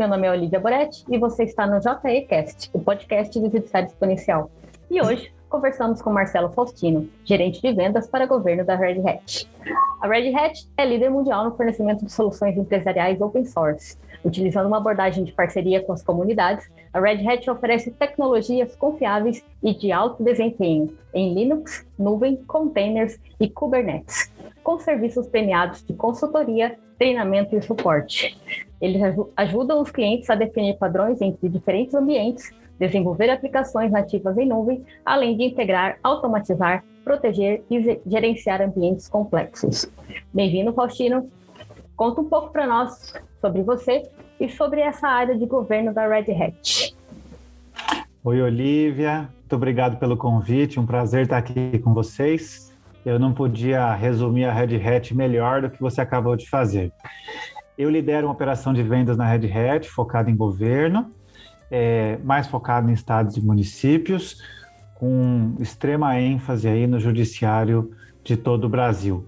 Meu nome é Olivia Boretti e você está no JECast, o podcast do Judiciário Exponencial. E hoje conversamos com Marcelo Faustino, gerente de vendas para governo da Red Hat. A Red Hat é líder mundial no fornecimento de soluções empresariais open source. Utilizando uma abordagem de parceria com as comunidades, a Red Hat oferece tecnologias confiáveis e de alto desempenho em Linux, nuvem, containers e Kubernetes, com serviços premiados de consultoria, treinamento e suporte. Eles ajudam os clientes a definir padrões entre diferentes ambientes, desenvolver aplicações nativas em nuvem, além de integrar, automatizar, proteger e gerenciar ambientes complexos. Bem-vindo, Faustino. Conta um pouco para nós sobre você e sobre essa área de governo da Red Hat. Oi, Olivia. Muito obrigado pelo convite. Um prazer estar aqui com vocês. Eu não podia resumir a Red Hat melhor do que você acabou de fazer. Eu lidero uma operação de vendas na Red Hat, focada em governo, é, mais focada em estados e municípios, com extrema ênfase aí no judiciário de todo o Brasil.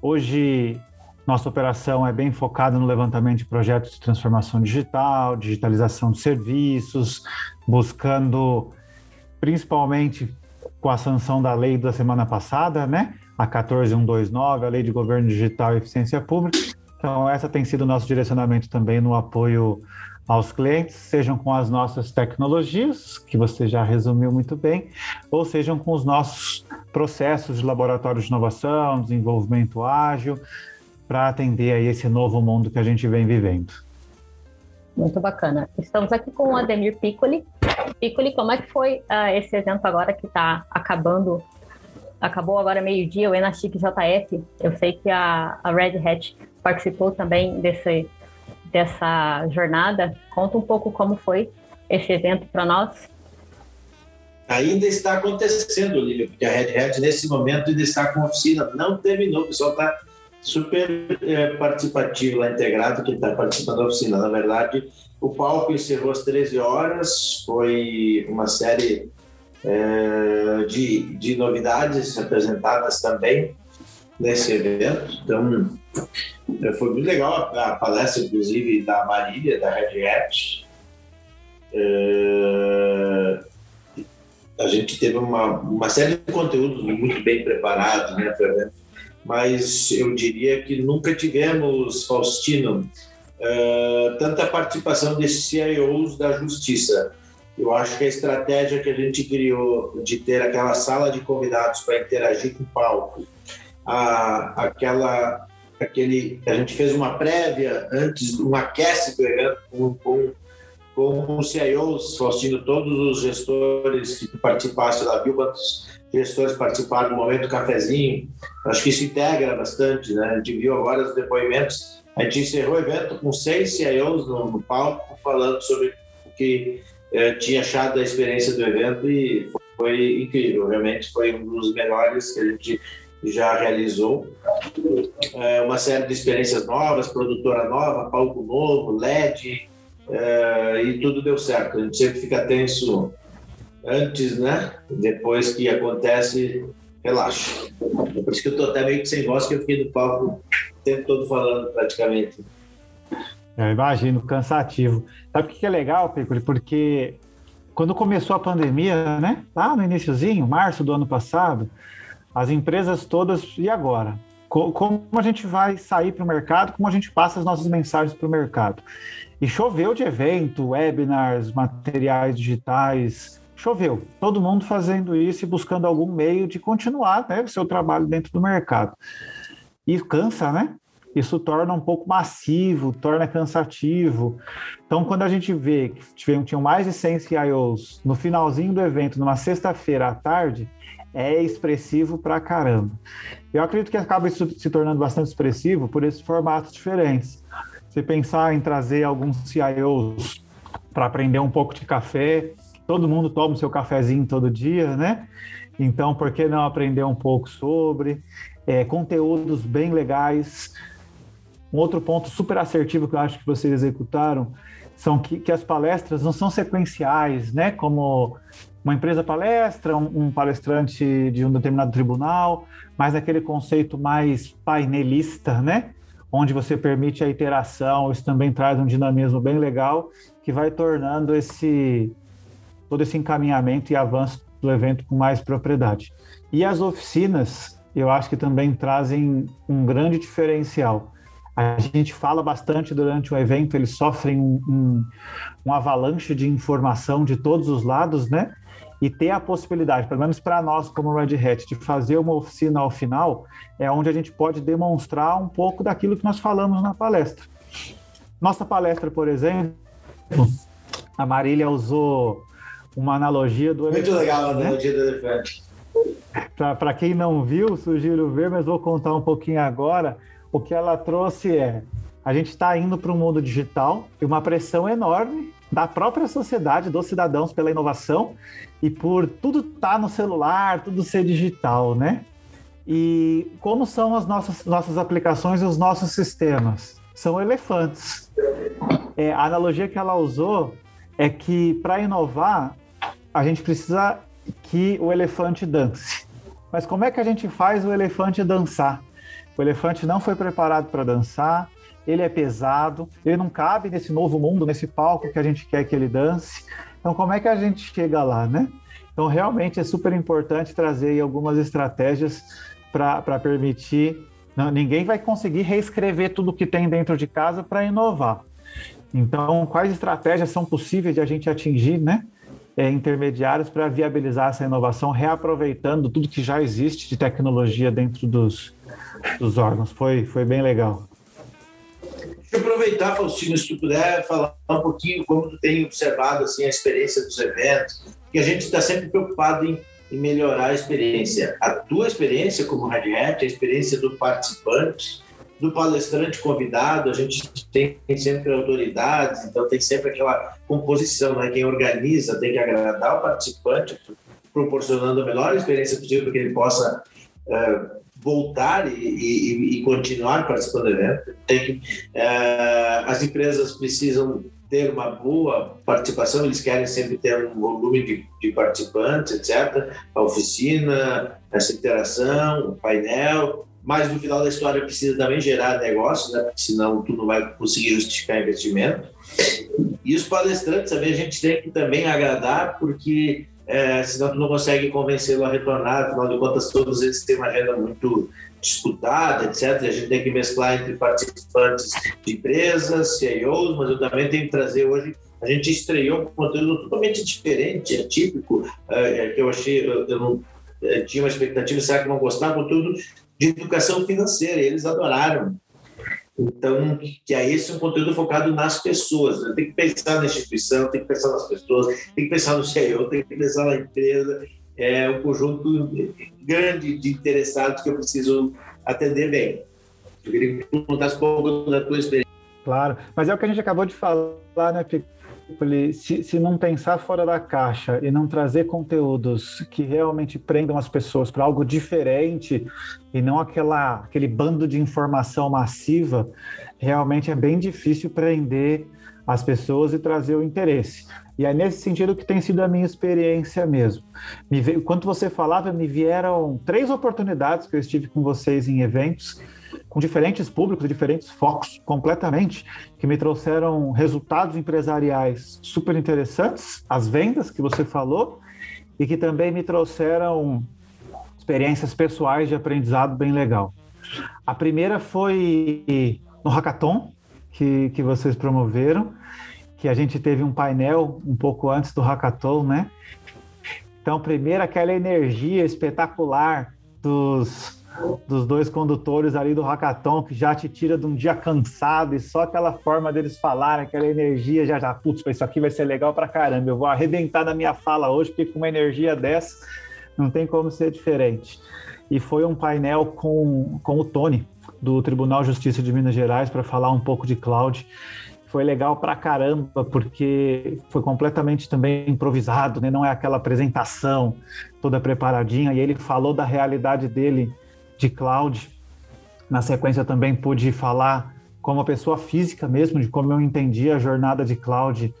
Hoje, nossa operação é bem focada no levantamento de projetos de transformação digital, digitalização de serviços, buscando principalmente com a sanção da lei da semana passada, né? A 14129, a Lei de Governo Digital e Eficiência Pública, então, essa tem sido o nosso direcionamento também no apoio aos clientes, sejam com as nossas tecnologias, que você já resumiu muito bem, ou sejam com os nossos processos de laboratório de inovação, desenvolvimento ágil, para atender a esse novo mundo que a gente vem vivendo. Muito bacana. Estamos aqui com o Ademir Piccoli. Piccoli, como é que foi uh, esse evento agora que está acabando? Acabou agora meio-dia, o Enachic JF. Eu sei que a, a Red Hat participou também desse, dessa jornada. Conta um pouco como foi esse evento para nós. Ainda está acontecendo, Lívia, porque a Red Hat nesse momento ainda está com oficina, não terminou, o pessoal está super é, participativo lá integrado, que está participando da oficina. Na verdade, o palco encerrou às 13 horas, foi uma série é, de, de novidades apresentadas também nesse evento. Então, é, foi muito legal a, palestra, inclusive, da Marília, da Red Hat. É, a gente teve uma, uma série de conteúdos muito bem preparados né, para o evento, mas eu diria que nunca tivemos, Faustino, é, tanta participação desses CIOs da justiça. Eu acho que a estratégia que a gente criou de ter aquela sala de convidados para interagir com o palco, a, aquela aquele a gente fez uma prévia antes um aquece do evento com, com, com os CIOs, Faustino, todos os gestores que participaram da quantos gestores participaram do momento cafezinho. Acho que isso integra bastante, né? A gente viu agora os depoimentos. A gente encerrou o evento com seis CIOs no, no palco falando sobre o que eh, tinha achado da experiência do evento e foi, foi incrível. Realmente foi um dos melhores que a gente já realizou é, uma série de experiências novas, produtora nova, palco novo, LED, é, e tudo deu certo. A gente sempre fica tenso antes, né? Depois que acontece, relaxa. É por isso que eu estou até meio que sem voz, que eu fiquei no palco o tempo todo falando praticamente. Eu imagino, cansativo. Sabe o que é legal, Piccoli? Porque quando começou a pandemia, né? Lá no iníciozinho, março do ano passado, as empresas todas, e agora? Como a gente vai sair para o mercado, como a gente passa as nossas mensagens para o mercado? E choveu de evento, webinars, materiais digitais, choveu. Todo mundo fazendo isso e buscando algum meio de continuar né, o seu trabalho dentro do mercado. E cansa, né? Isso torna um pouco massivo, torna cansativo. Então, quando a gente vê que tinham mais de 100 CIOs no finalzinho do evento, numa sexta-feira à tarde, é expressivo pra caramba. Eu acredito que acaba se tornando bastante expressivo por esses formatos diferentes. Você pensar em trazer alguns CIOs para aprender um pouco de café, todo mundo toma o seu cafezinho todo dia, né? Então, por que não aprender um pouco sobre é, conteúdos bem legais? Um outro ponto super assertivo que eu acho que vocês executaram são que, que as palestras não são sequenciais, né? Como uma empresa palestra, um, um, palestrante de um determinado tribunal, mas aquele conceito mais painelista, né? onde você permite a iteração, isso também traz um dinamismo bem legal, que vai tornando esse todo esse encaminhamento e avanço do evento com mais propriedade. E as oficinas, eu acho que também trazem um grande diferencial. A gente fala bastante durante o evento, eles sofrem um, um, um avalanche de informação de todos os lados, né? E ter a possibilidade, pelo menos para nós como Red Hat, de fazer uma oficina ao final, é onde a gente pode demonstrar um pouco daquilo que nós falamos na palestra. Nossa palestra, por exemplo, a Marília usou uma analogia do Muito legal a né? analogia do elefante. Para quem não viu, sugiro ver, mas vou contar um pouquinho agora. O que ela trouxe é: a gente está indo para um mundo digital e uma pressão enorme da própria sociedade, dos cidadãos pela inovação e por tudo estar tá no celular, tudo ser digital, né? E como são as nossas, nossas aplicações e os nossos sistemas? São elefantes. É, a analogia que ela usou é que para inovar, a gente precisa que o elefante dance. Mas como é que a gente faz o elefante dançar? O elefante não foi preparado para dançar, ele é pesado, ele não cabe nesse novo mundo, nesse palco que a gente quer que ele dance. Então, como é que a gente chega lá, né? Então, realmente é super importante trazer algumas estratégias para permitir. Não, ninguém vai conseguir reescrever tudo que tem dentro de casa para inovar. Então, quais estratégias são possíveis de a gente atingir, né? É, intermediários para viabilizar essa inovação, reaproveitando tudo que já existe de tecnologia dentro dos, dos órgãos. Foi, foi bem legal. Eu aproveitar, Faustino, se tu puder falar um pouquinho como tu tem observado assim, a experiência dos eventos, que a gente está sempre preocupado em, em, melhorar a experiência. A tua experiência como Red Hat, a experiência do participante, do palestrante convidado, a gente tem sempre autoridades, então tem sempre aquela composição, né? quem organiza tem que agradar o participante, proporcionando a melhor experiência possível para que ele possa uh, voltar e, e, e, continuar participando do evento. Tem que, é, as empresas precisam ter uma boa participação, eles querem sempre ter um volume de, de participantes, etc. A oficina, essa interação, o painel, mas no final da história precisa também gerar negócio, né? porque senão tu não vai conseguir justificar investimento. E os palestrantes também a gente tem que também agradar, porque é, senão tu não consegue convencê-lo a retornar, afinal de contas todos eles têm uma agenda muito disputada, etc. A gente tem que mesclar entre participantes de empresas, CEOs, mas eu também tenho que trazer hoje, a gente estreou um conteúdo totalmente diferente, atípico, é, que eu achei, eu, eu não eu tinha uma expectativa, será que vão gostar? Conteúdo de educação financeira, eles adoraram. Então, que é esse um conteúdo focado nas pessoas. Né? Tem que pensar na instituição, tem que pensar nas pessoas, tem que pensar no CEO, tem que pensar na empresa. É um conjunto grande de interessados que eu preciso atender bem. Eu queria que contasse um pouco da tua experiência. Claro, mas é o que a gente acabou de falar, né, Pico? Se, se não pensar fora da caixa e não trazer conteúdos que realmente prendam as pessoas para algo diferente e não aquela, aquele bando de informação massiva, realmente é bem difícil prender as pessoas e trazer o interesse. E é nesse sentido que tem sido a minha experiência mesmo. Me veio, quando você falava, me vieram três oportunidades que eu estive com vocês em eventos com diferentes públicos, diferentes focos completamente, que me trouxeram resultados empresariais super interessantes, as vendas que você falou, e que também me trouxeram experiências pessoais de aprendizado bem legal. A primeira foi no Hackathon, que, que vocês promoveram, que a gente teve um painel um pouco antes do Hackathon, né? Então, primeiro, aquela energia espetacular dos dos dois condutores ali do hackathon que já te tira de um dia cansado e só aquela forma deles falarem, aquela energia já já, putz, isso aqui vai ser legal pra caramba, eu vou arrebentar na minha fala hoje, porque com uma energia dessa não tem como ser diferente. E foi um painel com, com o Tony, do Tribunal de Justiça de Minas Gerais, para falar um pouco de cloud. Foi legal pra caramba, porque foi completamente também improvisado, né? não é aquela apresentação toda preparadinha, e ele falou da realidade dele de cloud. Na sequência também pude falar como pessoa física mesmo, de como eu entendi a jornada de cloud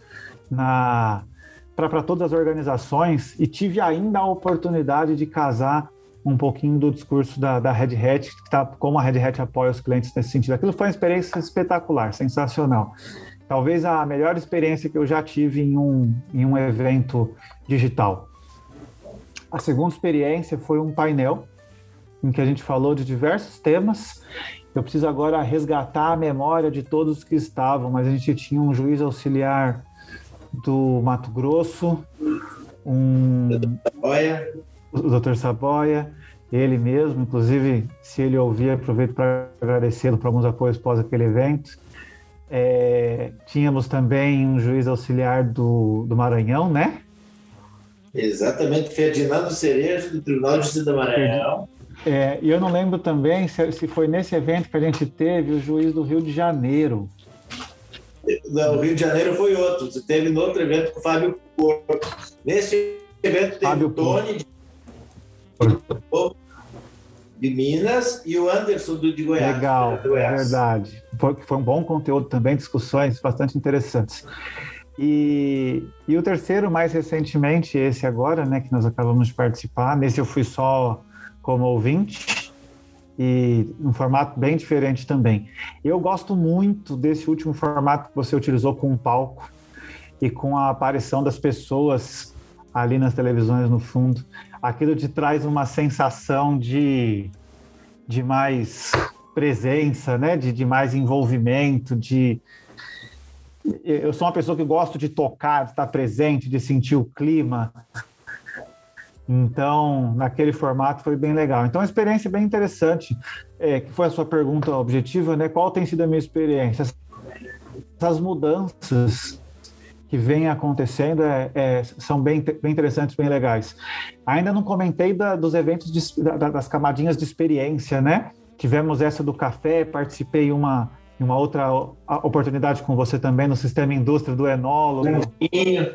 para todas as organizações e tive ainda a oportunidade de casar um pouquinho do discurso da, da Red Hat, que tá, como a Red Hat apoia os clientes nesse sentido. Aquilo foi uma experiência espetacular, sensacional. Talvez a melhor experiência que eu já tive em um, em um evento digital. A segunda experiência foi um painel em que a gente falou de diversos temas. Eu preciso agora resgatar a memória de todos que estavam, mas a gente tinha um juiz auxiliar do Mato Grosso, um o Dr. Saboia, ele mesmo, inclusive, se ele ouvir, aproveito para agradecê-lo por alguns apoios após aquele evento. É, tínhamos também um juiz auxiliar do, do Maranhão, né? Exatamente, Ferdinando Cerejo, do Tribunal de Justiça do Maranhão. É, e eu não lembro também se, se foi nesse evento que a gente teve o juiz do Rio de Janeiro. Não, o Rio de Janeiro foi outro. Você teve no outro evento com o Fábio Porto. Nesse evento teve Fábio o Tony de Minas e o Anderson do de Goiás. Legal, Goiás. é verdade. Foi, foi um bom conteúdo também, discussões bastante interessantes. E, e o terceiro, mais recentemente, esse agora, né, que nós acabamos de participar. Nesse eu fui só como ouvinte e um formato bem diferente também. Eu gosto muito desse último formato que você utilizou com o palco e com a aparição das pessoas ali nas televisões no fundo aquilo te traz uma sensação de, de mais presença, né? de, de mais envolvimento, de, eu sou uma pessoa que gosto de tocar, de estar presente, de sentir o clima. Então, naquele formato foi bem legal. Então, a experiência bem interessante, é, que foi a sua pergunta objetiva, né? Qual tem sido a minha experiência? Essas mudanças que vem acontecendo é, é, são bem, bem interessantes, bem legais. Ainda não comentei da, dos eventos, de, da, das camadinhas de experiência, né? Tivemos essa do café, participei uma uma outra oportunidade com você também no sistema indústria do enólogo.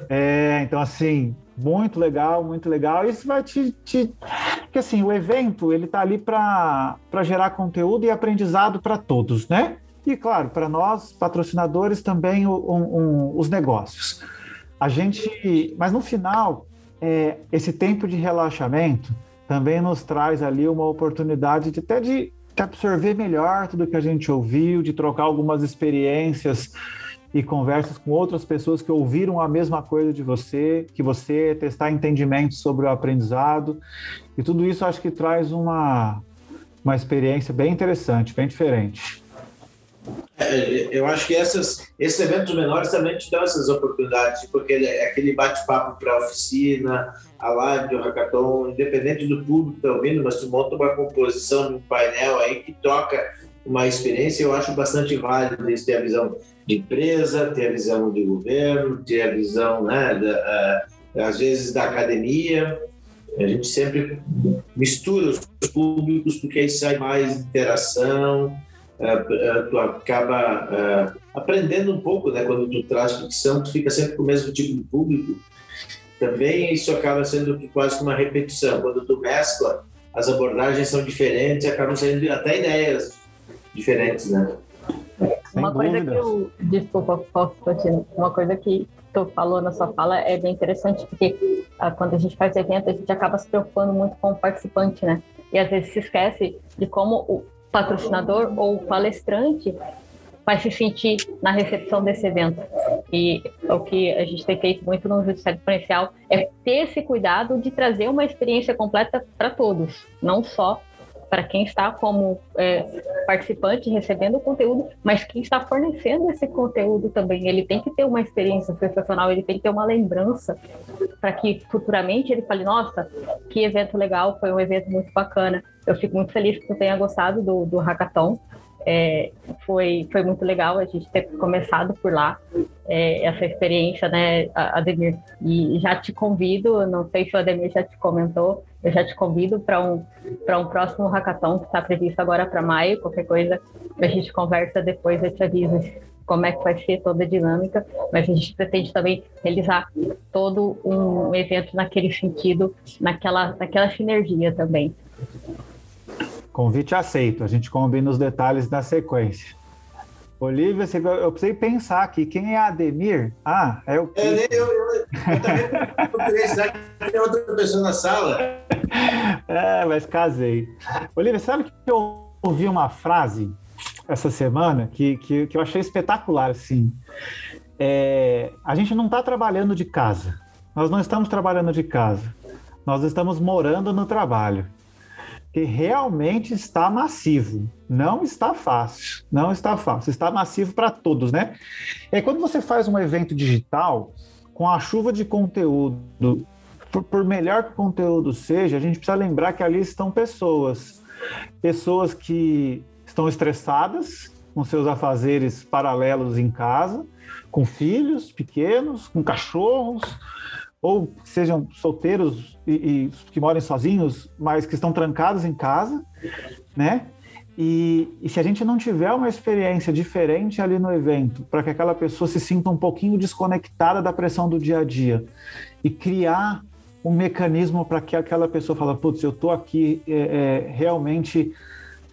É, então assim, muito legal, muito legal. Isso vai te, te... porque assim, o evento ele tá ali para gerar conteúdo e aprendizado para todos, né? E, claro, para nós, patrocinadores, também um, um, os negócios. A gente, mas no final, é, esse tempo de relaxamento também nos traz ali uma oportunidade de até de, absorver melhor tudo que a gente ouviu, de trocar algumas experiências e conversas com outras pessoas que ouviram a mesma coisa de você, que você testar entendimentos sobre o aprendizado. E tudo isso acho que traz uma, uma experiência bem interessante, bem diferente. É, eu acho que essas, esses eventos menores também te dão essas oportunidades, porque é aquele bate-papo para oficina, a live, o hackathon, independente do público que está ouvindo, mas tu monta uma composição um painel aí que toca uma experiência, eu acho bastante válido isso, ter a visão de empresa, ter a visão de governo, ter a visão, né, da, às vezes, da academia. A gente sempre mistura os públicos porque aí sai mais interação, tu acaba aprendendo um pouco, né? Quando tu traz ficção, tu fica sempre com o mesmo tipo de público. Também isso acaba sendo quase uma repetição. Quando tu mescla, as abordagens são diferentes, acabam saindo até ideias diferentes, né? Uma coisa que eu. Desculpa, Faustino. Uma coisa que tu falou na sua fala é bem interessante, porque ah, quando a gente faz evento, a gente acaba se preocupando muito com o participante, né? E às vezes se esquece de como o, patrocinador ou palestrante vai se sentir na recepção desse evento. E o que a gente tem feito muito no Judiciário Exponencial é ter esse cuidado de trazer uma experiência completa para todos, não só para quem está como é, participante recebendo o conteúdo, mas quem está fornecendo esse conteúdo também. Ele tem que ter uma experiência sensacional, ele tem que ter uma lembrança para que futuramente ele fale: nossa, que evento legal, foi um evento muito bacana. Eu fico muito feliz que você tenha gostado do, do hackathon. É, foi, foi muito legal a gente ter começado por lá, é, essa experiência, né, Ademir? E já te convido, não sei se o Ademir já te comentou, eu já te convido para um, um próximo hackathon que está previsto agora para maio, qualquer coisa, a gente conversa depois, eu te aviso como é que vai ser toda a dinâmica, mas a gente pretende também realizar todo um evento naquele sentido, naquela, naquela sinergia também. Convite aceito, a gente combina os detalhes da sequência. Olivia, eu precisei pensar aqui, quem é Ademir? Ah, é o. É, eu, eu, eu, também tem outra pessoa na sala. é, mas casei. Olivia, sabe que eu ouvi uma frase essa semana que, que, que eu achei espetacular, assim. É, a gente não está trabalhando de casa. Nós não estamos trabalhando de casa. Nós estamos morando no trabalho. Que realmente está massivo. Não está fácil. Não está fácil. Está massivo para todos, né? Aí, quando você faz um evento digital, com a chuva de conteúdo, por, por melhor que o conteúdo seja, a gente precisa lembrar que ali estão pessoas. Pessoas que estão estressadas com seus afazeres paralelos em casa, com filhos pequenos, com cachorros, ou sejam solteiros e, e, que morem sozinhos, mas que estão trancados em casa, né? E, e, se a gente não tiver uma experiência diferente ali no evento, para que aquela pessoa se sinta um pouquinho desconectada da pressão do dia a dia e criar um mecanismo para que aquela pessoa fala, putz, eu estou aqui é, é, realmente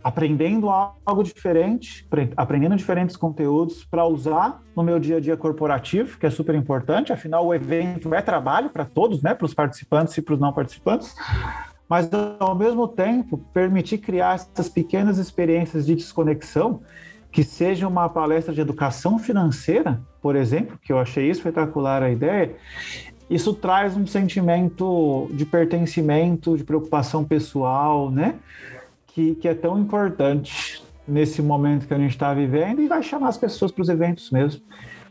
aprendendo algo diferente, aprendendo diferentes conteúdos para usar no meu dia a dia corporativo, que é super importante. Afinal, o evento é trabalho para todos, né? Para os participantes e para os não participantes. Mas, ao mesmo tempo, permitir criar essas pequenas experiências de desconexão, que seja uma palestra de educação financeira, por exemplo, que eu achei espetacular a ideia, isso traz um sentimento de pertencimento, de preocupação pessoal, né? Que, que é tão importante nesse momento que a gente está vivendo e vai chamar as pessoas para os eventos mesmo.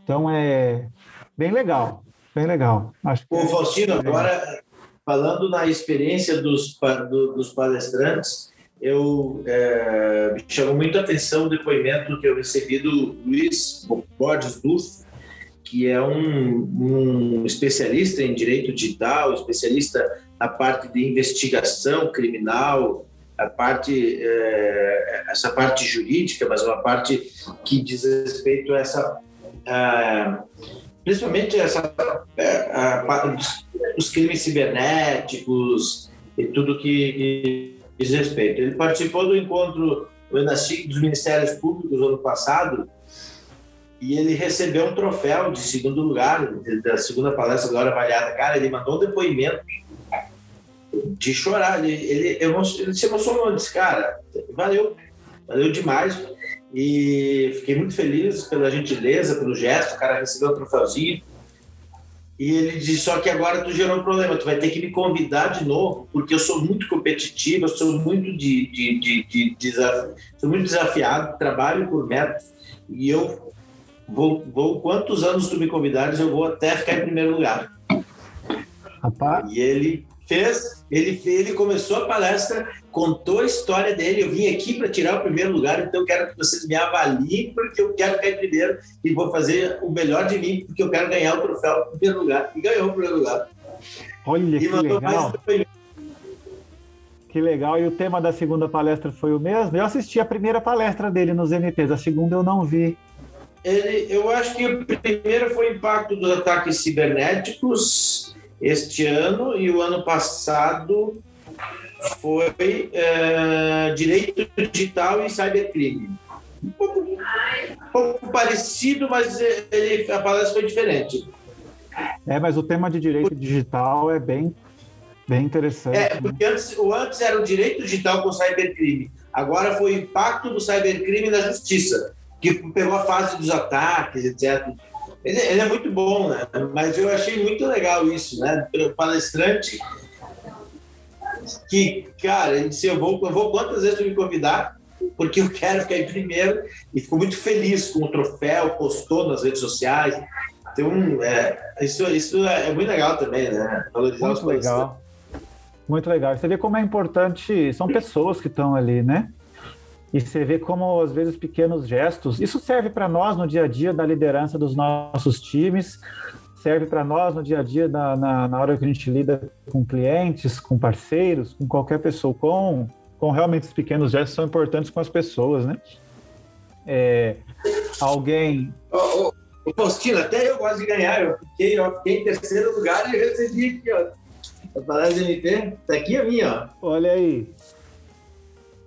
Então é bem legal, bem legal. Acho que Ô, Faustino, é agora falando na experiência dos, do, dos palestrantes, eu é, me chamou muito a atenção o depoimento que eu recebi do Luiz Borges Dufo, que é um, um especialista em direito digital, especialista na parte de investigação criminal, a parte, é, essa parte jurídica, mas uma parte que diz respeito a essa, a, principalmente essa, é, a, a, os crimes cibernéticos e tudo que, que, diz respeito. Ele participou do encontro do ENASTIC dos Ministérios Públicos ano passado e ele recebeu um troféu de segundo lugar, da segunda palestra agora avaliada. Cara, ele mandou um depoimento de chorar. Ele, ele, ele se emocionou, disse, cara, valeu, valeu demais. E fiquei muito feliz pela gentileza, pelo gesto. O cara recebeu o troféuzinho. E ele disse: Só que agora tu gerou um problema, tu vai ter que me convidar de novo, porque eu sou muito competitivo, eu sou muito, de, de, de, de desafio, sou muito desafiado, trabalho por métodos, e eu vou, vou, quantos anos tu me convidares, eu vou até ficar em primeiro lugar. Rapaz. E ele fez, ele, ele começou a palestra, contou a história dele. Eu vim aqui para tirar o primeiro lugar, então eu quero que vocês me avaliem, porque eu quero em primeiro e vou fazer o melhor de mim, porque eu quero ganhar o troféu em primeiro lugar. E ganhou o primeiro lugar. Olha e que legal. Que legal. E o tema da segunda palestra foi o mesmo? Eu assisti a primeira palestra dele nos MPs, a segunda eu não vi. Ele, eu acho que o primeiro foi o impacto dos ataques cibernéticos este ano e o ano passado foi é, direito digital e cybercrime. Um pouco, um pouco parecido, mas ele, a palestra foi diferente. É, mas o tema de direito digital é bem, bem interessante. É, porque antes, o antes era o direito digital com cybercrime. Agora foi o impacto do cybercrime na justiça, que pegou a fase dos ataques, etc. Ele, ele, é muito bom, né? Mas eu achei muito legal isso, né? O palestrante que, cara, ele disse, eu vou, eu vou quantas vezes tu me convidar, porque eu quero ficar em primeiro, e ficou muito feliz com o troféu, postou nas redes sociais. Então, é, isso, isso é muito legal também, né? Valorizar muito os legal. Muito legal. Você vê como é importante, são pessoas que estão ali, né? E você vê como, às vezes, pequenos gestos. Isso serve para nós no dia a dia da liderança dos nossos times, serve para nós no dia a dia, na, na, na, hora que a gente lida com clientes, com parceiros, com qualquer pessoa. Com, com realmente os pequenos gestos são importantes com as pessoas, né? É, alguém. Ô, ô, Faustino, até eu gosto de ganhar. Eu fiquei, eu fiquei em terceiro lugar e recebi aqui, ó. A palestra MP, tá aqui a minha, ó. Olha aí.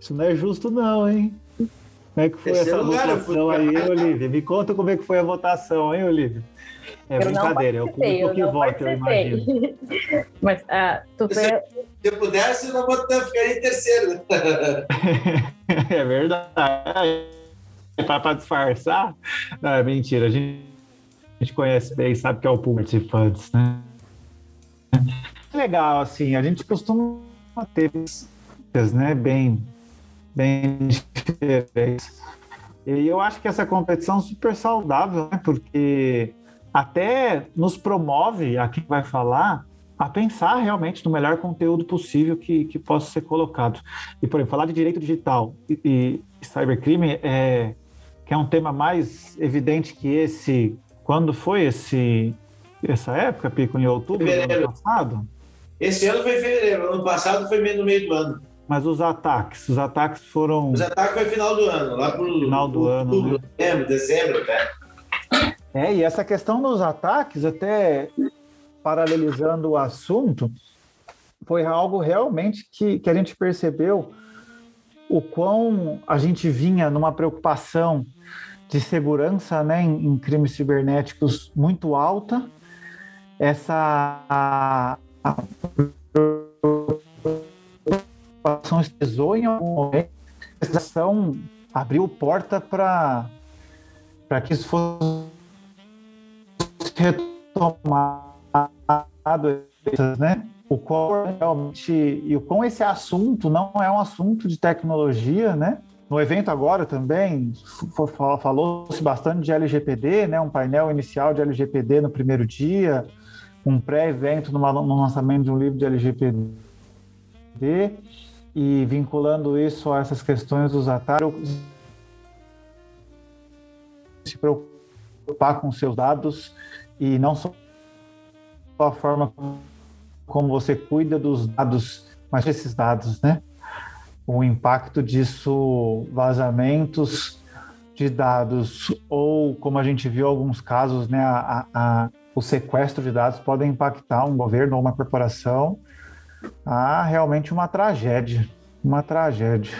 Isso não é justo, não, hein? Como é que foi Terceiro essa lugar, votação aí, Olivia? Me conta como é que foi a votação, hein, Olivia? É eu brincadeira, é o público que vota, eu imagino. Mas uh, tu se, se eu pudesse, eu não ficaria em terceiro. é verdade. Para disfarçar? Não, é mentira. A gente, a gente conhece bem, sabe que é o público participantes, né? Legal, assim, a gente costuma ter né, bem bem diferentes. E eu acho que essa competição é super saudável, né? porque até nos promove, a quem vai falar, a pensar realmente no melhor conteúdo possível que, que possa ser colocado. E, por exemplo, falar de direito digital e, e cybercrime é, que é um tema mais evidente que esse. Quando foi esse essa época, Pico, em outubro do ano passado? Esse ano foi em fevereiro, ano passado foi no meio do ano. Mas os ataques, os ataques foram. Os ataques foi final do ano, lá pro final do ano, outubro, né? dezembro, dezembro até. É, e essa questão dos ataques, até paralelizando o assunto, foi algo realmente que, que a gente percebeu o quão a gente vinha numa preocupação de segurança né, em, em crimes cibernéticos muito alta. Essa a, a situação estesou em algum momento, a situação abriu porta para que isso fosse retomado, né? O qual realmente e o esse assunto não é um assunto de tecnologia, né? No evento agora também falou-se bastante de LGPD, né? Um painel inicial de LGPD no primeiro dia, um pré-evento no lançamento de um livro de LGPD e vinculando isso a essas questões dos ataques, se preocupar com seus dados e não só a forma como você cuida dos dados, mas esses dados, né? O impacto disso, vazamentos de dados ou como a gente viu alguns casos, né? A, a, o sequestro de dados podem impactar um governo ou uma corporação ah, realmente uma tragédia. Uma tragédia.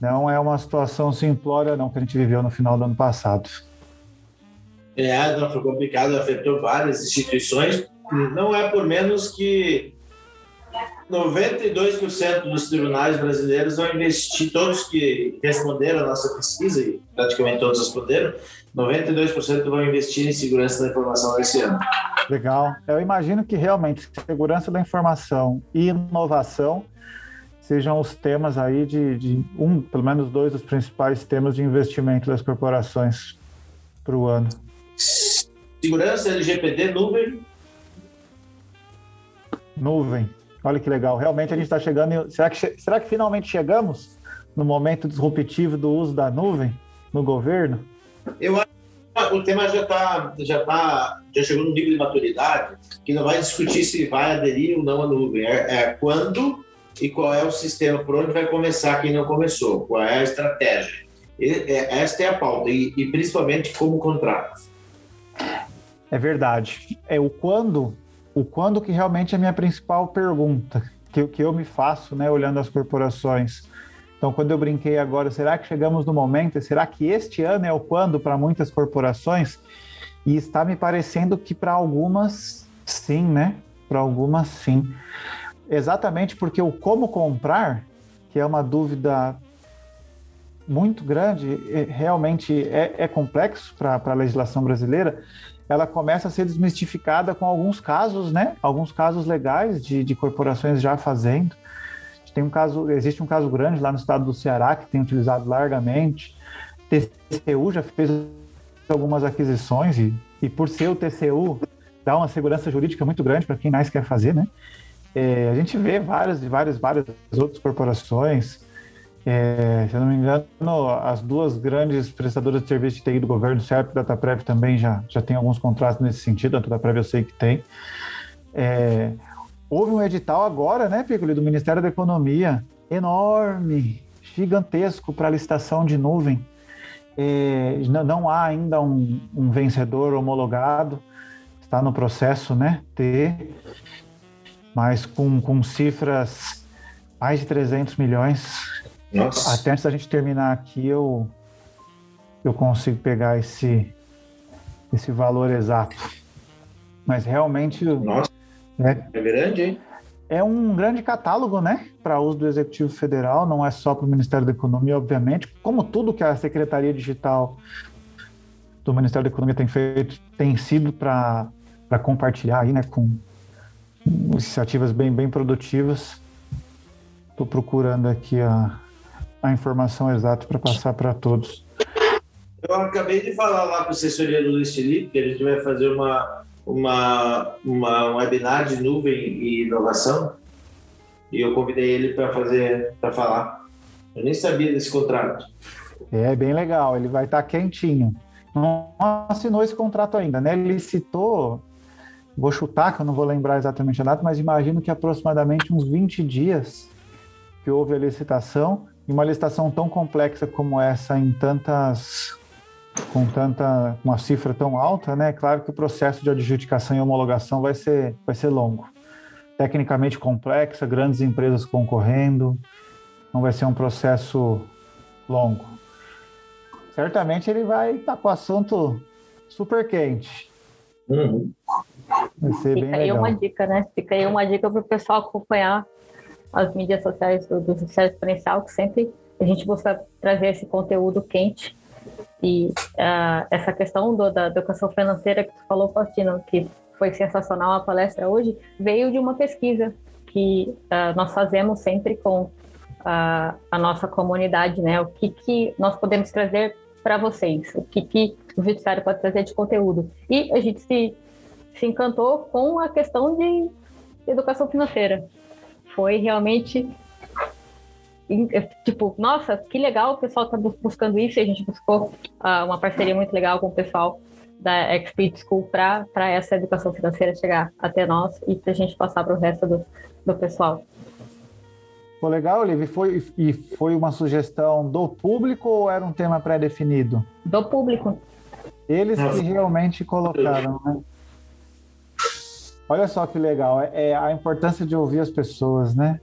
Não é uma situação simplória, não, que a gente viveu no final do ano passado. É, não, foi complicado, afetou várias instituições. Não é por menos que 92% dos tribunais brasileiros vão investir, todos que responderam a nossa pesquisa, e praticamente todos responderam, 92% vão investir em segurança da informação esse ano. Legal. Eu imagino que realmente segurança da informação e inovação sejam os temas aí de, de um, pelo menos dois dos principais temas de investimento das corporações para o ano. Segurança, LGPD, nuvem. Nuvem. Olha que legal. Realmente a gente está chegando. Em... Será, que, será que finalmente chegamos no momento disruptivo do uso da nuvem no governo? Eu acho que o tema já está, já tá, já chegou no nível de maturidade que não vai discutir se vai aderir ou não à nuvem. É, é quando e qual é o sistema, por onde vai começar quem não começou, qual é a estratégia. E, é, esta é a pauta, e, e principalmente como contrato. É verdade. É o quando, o quando que realmente é a minha principal pergunta, que, que eu me faço, né, olhando as corporações. Então, quando eu brinquei agora, será que chegamos no momento? Será que este ano é o quando para muitas corporações? E está me parecendo que para algumas, sim, né? Para algumas, sim. Exatamente porque o como comprar, que é uma dúvida muito grande, realmente é, é complexo para a legislação brasileira, ela começa a ser desmistificada com alguns casos, né? Alguns casos legais de, de corporações já fazendo. Tem um caso, existe um caso grande lá no estado do Ceará que tem utilizado largamente. TCU já fez algumas aquisições e, e por ser o TCU dá uma segurança jurídica muito grande para quem mais quer fazer, né? É, a gente vê várias várias, várias outras corporações. É, se eu não me engano, as duas grandes prestadoras de serviço de TI do governo, CERP e DataPrev, também já, já tem alguns contratos nesse sentido. A DataPrev eu sei que tem. É, Houve um edital agora, né, Piccoli, do Ministério da Economia, enorme, gigantesco para licitação de nuvem. É, não há ainda um, um, vencedor homologado, está no processo, né, ter, mas com, com cifras mais de 300 milhões Nossa. Até antes da gente terminar aqui, eu, eu consigo pegar esse, esse valor exato. Mas realmente. Nossa. É, é grande, hein? É um grande catálogo, né, para uso do Executivo Federal, não é só para o Ministério da Economia, obviamente, como tudo que a Secretaria Digital do Ministério da Economia tem feito, tem sido para compartilhar aí, né, com iniciativas bem, bem produtivas. Estou procurando aqui a, a informação exata para passar para todos. Eu acabei de falar lá para a assessoria do Luiz Felipe que a gente vai fazer uma, uma, uma um webinar de nuvem e inovação e eu convidei ele para fazer, para falar. Eu nem sabia desse contrato. É bem legal, ele vai estar tá quentinho. Não assinou esse contrato ainda, né? Ele citou, vou chutar que eu não vou lembrar exatamente a data, mas imagino que aproximadamente uns 20 dias que houve a licitação, e uma licitação tão complexa como essa em tantas com tanta uma cifra tão alta, né? É claro que o processo de adjudicação e homologação vai ser vai ser longo. Tecnicamente complexa, grandes empresas concorrendo, não vai ser um processo longo. Certamente ele vai estar tá com o assunto super quente. Uhum. Vai ser Fica bem aí legal. uma dica, né? Fica aí uma dica para o pessoal acompanhar as mídias sociais do, do Sucesso Exponencial, que sempre a gente busca trazer esse conteúdo quente. E uh, essa questão do, da educação financeira que tu falou, Faustino, que foi sensacional a palestra hoje, veio de uma pesquisa que uh, nós fazemos sempre com uh, a nossa comunidade, né? O que, que nós podemos trazer para vocês, o que, que o judiciário pode trazer de conteúdo. E a gente se, se encantou com a questão de educação financeira foi realmente tipo, nossa, que legal o pessoal está buscando isso. E a gente buscou uh, uma parceria muito legal com o pessoal da Expert School para essa educação financeira chegar até nós e para a gente passar para o resto do, do pessoal. Foi legal, Olivia. Foi, e foi uma sugestão do público ou era um tema pré-definido? Do público. Eles que realmente colocaram, né? Olha só que legal, é, é a importância de ouvir as pessoas, né?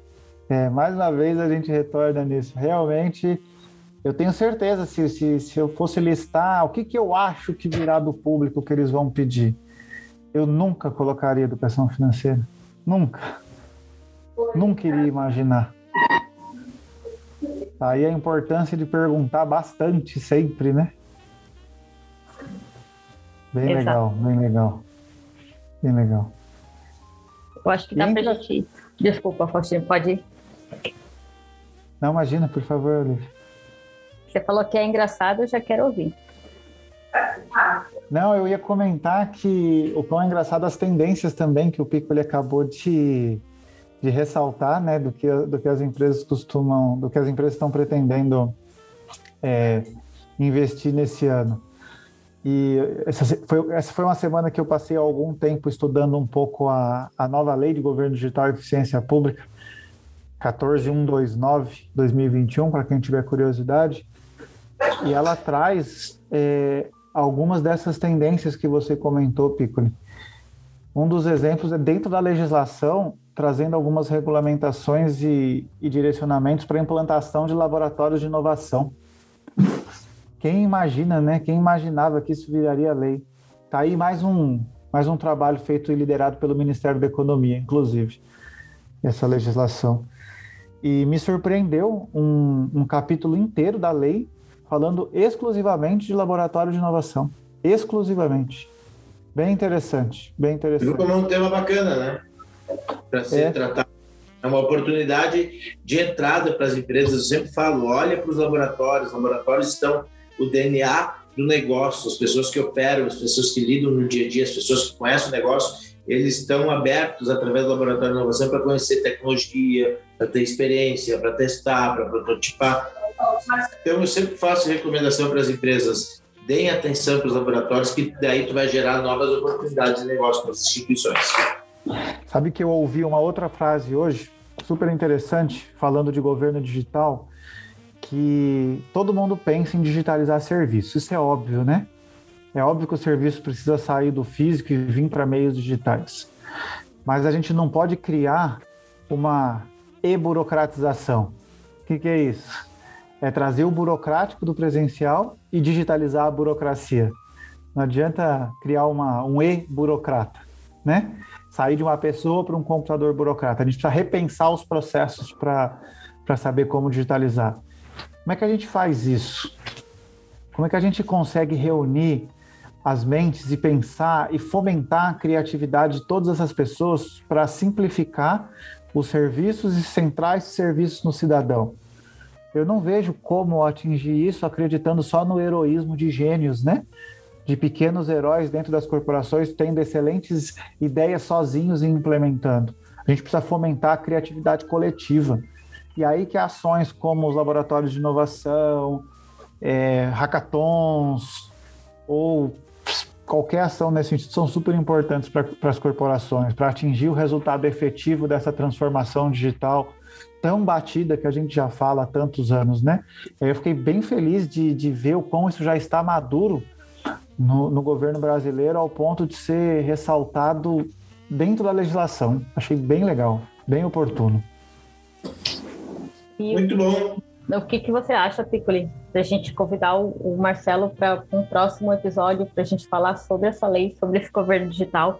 É, mais uma vez a gente retorna nisso. Realmente, eu tenho certeza, se, se, se eu fosse listar o que, que eu acho que virá do público que eles vão pedir, eu nunca colocaria educação financeira. Nunca. Nunca iria imaginar. Aí a importância de perguntar bastante sempre, né? Bem Exato. legal, bem legal. Bem legal. Eu acho que dá para gente. Desculpa, Faustino, pode ir. Não, imagina, por favor, Olivia. Você falou que é engraçado, eu já quero ouvir. Não, eu ia comentar que o quão é engraçado as tendências também que o Pico ele acabou de, de ressaltar, né, do que, do que as empresas costumam, do que as empresas estão pretendendo é, investir nesse ano. E essa foi, essa foi uma semana que eu passei algum tempo estudando um pouco a, a nova lei de governo digital e eficiência pública, 14129-2021, para quem tiver curiosidade. E ela traz é, algumas dessas tendências que você comentou, Piccoli. Um dos exemplos é dentro da legislação, trazendo algumas regulamentações e, e direcionamentos para implantação de laboratórios de inovação quem imagina, né? Quem imaginava que isso viraria lei? Tá aí mais um, mais um trabalho feito e liderado pelo Ministério da Economia, inclusive, essa legislação. E me surpreendeu um, um capítulo inteiro da lei falando exclusivamente de laboratório de inovação. Exclusivamente. Bem interessante, bem interessante. Viu como é um tema bacana, né? Para ser é. tratado. É uma oportunidade de entrada para as empresas. Eu sempre falo, olha para os laboratórios. Os laboratórios estão o DNA do negócio, as pessoas que operam, as pessoas que lidam no dia a dia, as pessoas que conhecem o negócio, eles estão abertos através do laboratório de inovação para conhecer tecnologia, para ter experiência, para testar, para prototipar. Então eu sempre faço recomendação para as empresas, deem atenção para os laboratórios, que daí tu vai gerar novas oportunidades de negócio para as instituições. Sabe que eu ouvi uma outra frase hoje, super interessante, falando de governo digital, que todo mundo pensa em digitalizar serviços. Isso é óbvio, né? É óbvio que o serviço precisa sair do físico e vir para meios digitais. Mas a gente não pode criar uma e-burocratização. O que, que é isso? é trazer o burocrático do presencial e digitalizar a burocracia. Não adianta criar uma, um e-burocrata, né? Sair de uma pessoa para um computador burocrata. A gente precisa repensar os processos para saber como digitalizar. Como é que a gente faz isso? Como é que a gente consegue reunir as mentes e pensar e fomentar a criatividade de todas essas pessoas para simplificar os serviços e centrar esses serviços no cidadão? Eu não vejo como atingir isso acreditando só no heroísmo de gênios, né? De pequenos heróis dentro das corporações tendo excelentes ideias sozinhos e implementando. A gente precisa fomentar a criatividade coletiva. E aí que ações como os laboratórios de inovação, é, hackathons ou qualquer ação nesse sentido são super importantes para as corporações, para atingir o resultado efetivo dessa transformação digital tão batida que a gente já fala há tantos anos, né? Eu fiquei bem feliz de, de ver o quão isso já está maduro no, no governo brasileiro ao ponto de ser ressaltado dentro da legislação. Achei bem legal, bem oportuno. Muito bom. O que, que você acha, Piccoli, da gente convidar o, Marcelo para um próximo episódio para a gente falar sobre essa lei, sobre esse governo digital?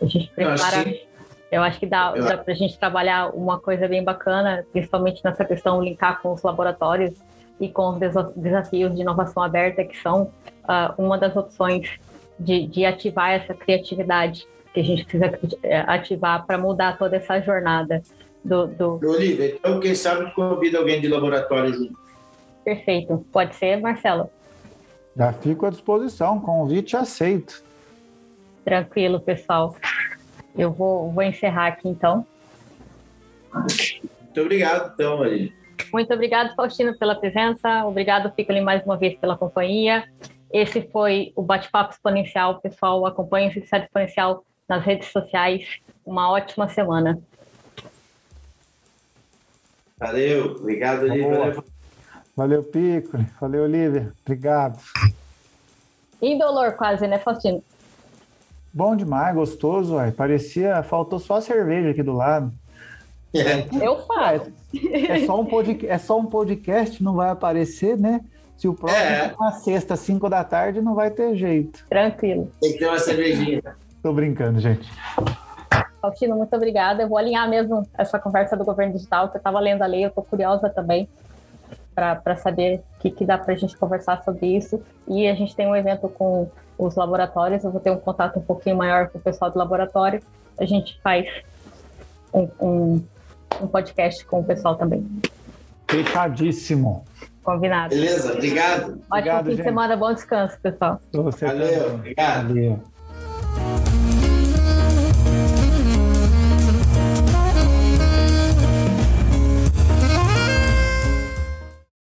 A gente prepara. Eu acho que dá, dá para a gente trabalhar uma coisa bem bacana, principalmente nessa questão linkar com os laboratórios e com os desafios de inovação aberta, que são uh, uma das opções de, de, ativar essa criatividade que a gente precisa eh, ativar para mudar toda essa jornada do, do... Olivia, então quem sabe convida alguém de laboratório junto. Perfeito. Pode ser, Marcelo? Já fico à disposição, convite aceito. Tranquilo, pessoal. Eu vou, vou encerrar aqui então. Muito obrigado, então, Maria. Muito obrigado, Faustino, pela presença. Obrigado, Ficoli, mais uma vez pela companhia. Esse foi o Bate-Papo Exponencial. Pessoal, acompanhe o Cidade Exponencial nas redes sociais. Uma ótima semana. Valeu, obrigado, Olivia. Valeu, Pico. Valeu, Olivia. Obrigado. Indolor quase, né, Faustino? Bom demais, gostoso, uai. Parecia, faltou só a cerveja aqui do lado. É. Eu faço. É, só um podcast, é só um podcast, não vai aparecer, né? Se o próximo é. na sexta, cinco da tarde, não vai ter jeito. Tranquilo. Tem que ter uma cervejinha. Tô brincando, gente. Faustino, muito obrigada. Eu vou alinhar mesmo essa conversa do governo digital, que eu estava lendo a lei, eu estou curiosa também para saber o que, que dá para a gente conversar sobre isso. E a gente tem um evento com os laboratórios, eu vou ter um contato um pouquinho maior com o pessoal do laboratório. A gente faz um, um, um podcast com o pessoal também. Fechadíssimo. Combinado. Beleza, obrigado. Ótimo obrigado, fim gente. de semana, bom descanso, pessoal. Você Valeu, também. obrigado. Valeu.